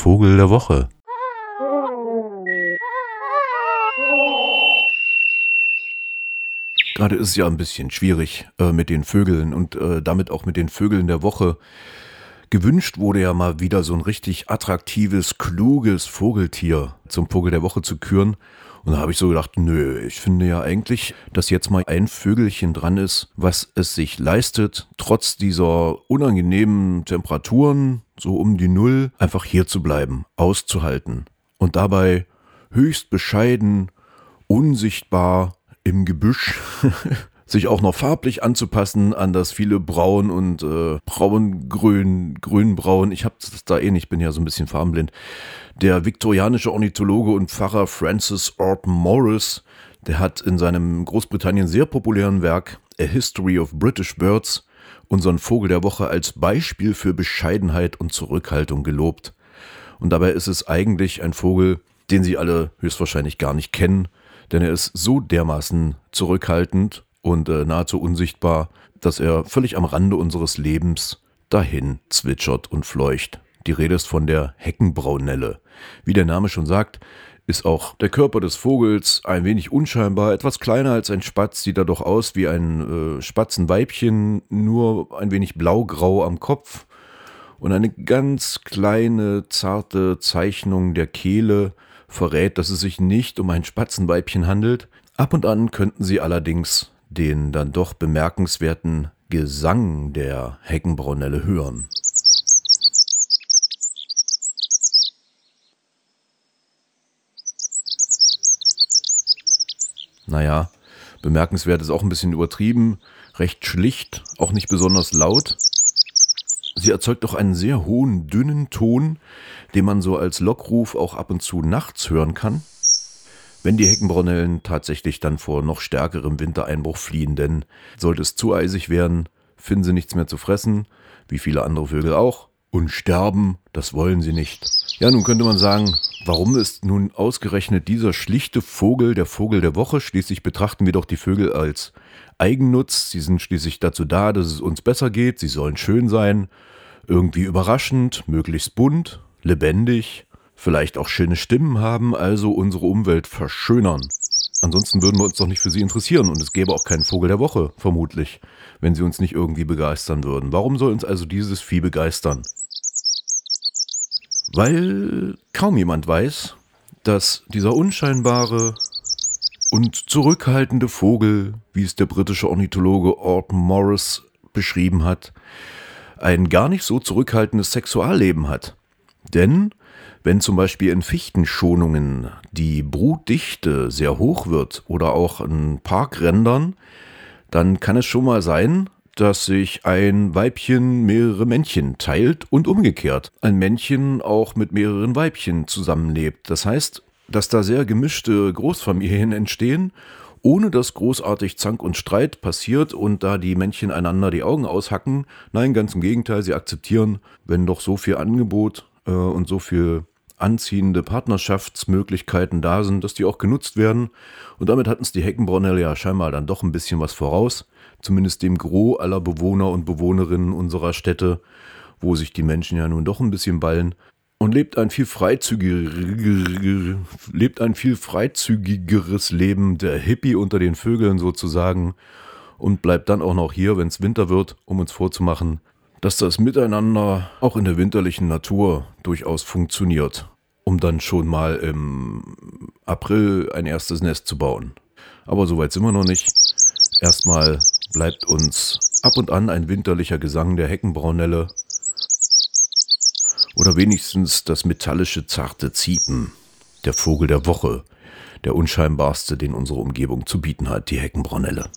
Vogel der Woche. Gerade ist es ja ein bisschen schwierig äh, mit den Vögeln und äh, damit auch mit den Vögeln der Woche. Gewünscht wurde ja mal wieder so ein richtig attraktives, kluges Vogeltier zum Vogel der Woche zu küren. Und da habe ich so gedacht, nö, ich finde ja eigentlich, dass jetzt mal ein Vögelchen dran ist, was es sich leistet, trotz dieser unangenehmen Temperaturen, so um die Null, einfach hier zu bleiben, auszuhalten. Und dabei höchst bescheiden, unsichtbar im Gebüsch sich auch noch farblich anzupassen an das viele Braun und äh, Braun-Grün, Grün-Braun. Ich habe das da eh nicht, bin ja so ein bisschen farbenblind. Der viktorianische Ornithologe und Pfarrer Francis Orton Morris, der hat in seinem Großbritannien sehr populären Werk A History of British Birds unseren Vogel der Woche als Beispiel für Bescheidenheit und Zurückhaltung gelobt. Und dabei ist es eigentlich ein Vogel, den Sie alle höchstwahrscheinlich gar nicht kennen, denn er ist so dermaßen zurückhaltend und äh, nahezu unsichtbar, dass er völlig am Rande unseres Lebens dahin zwitschert und fleucht. Die Rede ist von der Heckenbraunelle. Wie der Name schon sagt, ist auch der Körper des Vogels ein wenig unscheinbar, etwas kleiner als ein Spatz, sieht er doch aus wie ein äh, Spatzenweibchen, nur ein wenig blaugrau am Kopf und eine ganz kleine, zarte Zeichnung der Kehle verrät, dass es sich nicht um ein Spatzenweibchen handelt. Ab und an könnten sie allerdings den dann doch bemerkenswerten Gesang der Heckenbraunelle hören. Naja, bemerkenswert ist auch ein bisschen übertrieben, recht schlicht, auch nicht besonders laut. Sie erzeugt auch einen sehr hohen, dünnen Ton, den man so als Lockruf auch ab und zu nachts hören kann wenn die Heckenbraunellen tatsächlich dann vor noch stärkerem Wintereinbruch fliehen, denn sollte es zu eisig werden, finden sie nichts mehr zu fressen, wie viele andere Vögel auch, und sterben, das wollen sie nicht. Ja, nun könnte man sagen, warum ist nun ausgerechnet dieser schlichte Vogel der Vogel der Woche? Schließlich betrachten wir doch die Vögel als Eigennutz, sie sind schließlich dazu da, dass es uns besser geht, sie sollen schön sein, irgendwie überraschend, möglichst bunt, lebendig, vielleicht auch schöne Stimmen haben, also unsere Umwelt verschönern. Ansonsten würden wir uns doch nicht für sie interessieren und es gäbe auch keinen Vogel der Woche, vermutlich, wenn sie uns nicht irgendwie begeistern würden. Warum soll uns also dieses Vieh begeistern? Weil kaum jemand weiß, dass dieser unscheinbare und zurückhaltende Vogel, wie es der britische Ornithologe Orton Morris beschrieben hat, ein gar nicht so zurückhaltendes Sexualleben hat. Denn wenn zum Beispiel in Fichtenschonungen die Brutdichte sehr hoch wird oder auch in Parkrändern, dann kann es schon mal sein, dass sich ein Weibchen mehrere Männchen teilt und umgekehrt. Ein Männchen auch mit mehreren Weibchen zusammenlebt. Das heißt, dass da sehr gemischte Großfamilien entstehen, ohne dass großartig Zank und Streit passiert und da die Männchen einander die Augen aushacken. Nein, ganz im Gegenteil, sie akzeptieren, wenn doch so viel Angebot äh, und so viel anziehende Partnerschaftsmöglichkeiten da sind, dass die auch genutzt werden. Und damit hatten es die Heckenbraunelle ja scheinbar dann doch ein bisschen was voraus. Zumindest dem Gros aller Bewohner und Bewohnerinnen unserer Städte, wo sich die Menschen ja nun doch ein bisschen ballen. Und lebt ein viel freizügiger, lebt ein viel freizügigeres Leben der Hippie unter den Vögeln sozusagen und bleibt dann auch noch hier, wenn es Winter wird, um uns vorzumachen, dass das Miteinander auch in der winterlichen Natur durchaus funktioniert, um dann schon mal im April ein erstes Nest zu bauen. Aber soweit sind wir noch nicht. Erstmal bleibt uns ab und an ein winterlicher Gesang der Heckenbraunelle oder wenigstens das metallische zarte Ziepen, der Vogel der Woche, der unscheinbarste, den unsere Umgebung zu bieten hat, die Heckenbraunelle.